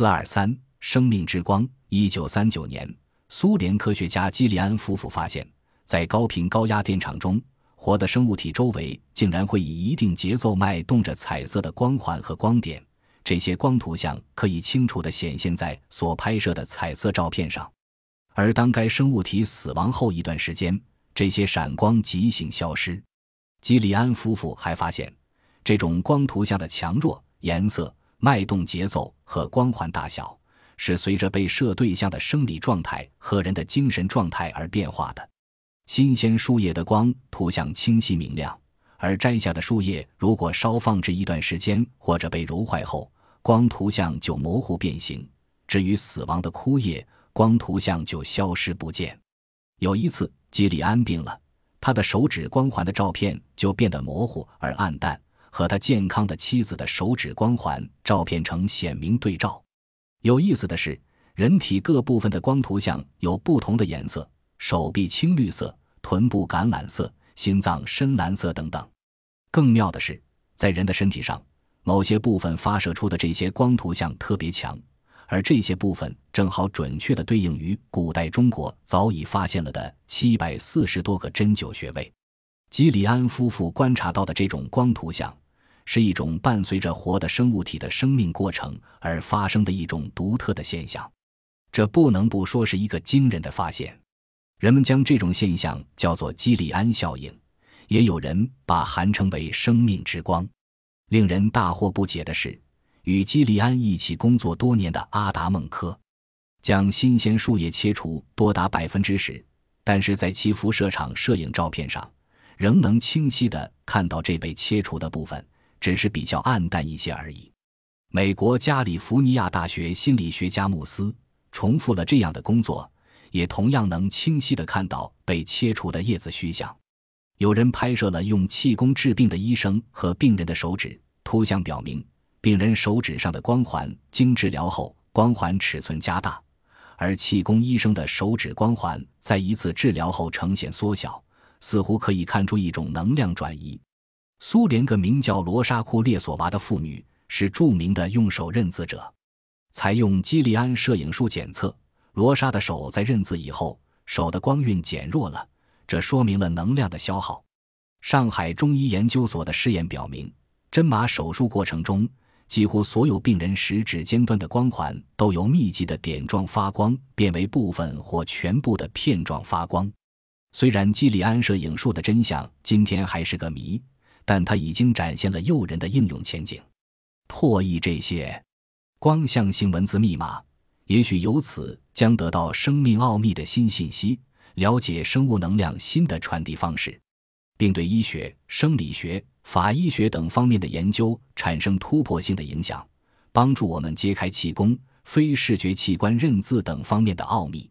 四二三，生命之光。一九三九年，苏联科学家基里安夫妇发现，在高频高压电场中，活的生物体周围竟然会以一定节奏脉动着彩色的光环和光点。这些光图像可以清楚地显现在所拍摄的彩色照片上。而当该生物体死亡后一段时间，这些闪光即行消失。基里安夫妇还发现，这种光图像的强弱、颜色、脉动节奏和光环大小。是随着被摄对象的生理状态和人的精神状态而变化的。新鲜树叶的光图像清晰明亮，而摘下的树叶如果稍放置一段时间或者被揉坏后，光图像就模糊变形。至于死亡的枯叶，光图像就消失不见。有一次，基里安病了，他的手指光环的照片就变得模糊而暗淡，和他健康的妻子的手指光环照片成鲜明对照。有意思的是，人体各部分的光图像有不同的颜色：手臂青绿色，臀部橄榄色，心脏深蓝色等等。更妙的是，在人的身体上，某些部分发射出的这些光图像特别强，而这些部分正好准确地对应于古代中国早已发现了的七百四十多个针灸穴位。基里安夫妇观察到的这种光图像。是一种伴随着活的生物体的生命过程而发生的一种独特的现象，这不能不说是一个惊人的发现。人们将这种现象叫做基里安效应，也有人把含称为生命之光。令人大惑不解的是，与基里安一起工作多年的阿达孟科，将新鲜树叶切除多达百分之十，但是在其辐射场摄影照片上，仍能清晰地看到这被切除的部分。只是比较暗淡一些而已。美国加利福尼亚大学心理学家穆斯重复了这样的工作，也同样能清晰地看到被切除的叶子虚像。有人拍摄了用气功治病的医生和病人的手指，图像表明，病人手指上的光环经治疗后，光环尺寸加大，而气功医生的手指光环在一次治疗后呈现缩小，似乎可以看出一种能量转移。苏联个名叫罗莎库列索娃的妇女是著名的用手认字者，采用基利安摄影术检测，罗莎的手在认字以后，手的光晕减弱了，这说明了能量的消耗。上海中医研究所的试验表明，针麻手术过程中，几乎所有病人食指尖端的光环都由密集的点状发光变为部分或全部的片状发光。虽然基里安摄影术的真相今天还是个谜。但它已经展现了诱人的应用前景，破译这些光象性文字密码，也许由此将得到生命奥秘的新信息，了解生物能量新的传递方式，并对医学、生理学、法医学等方面的研究产生突破性的影响，帮助我们揭开气功、非视觉器官认字等方面的奥秘。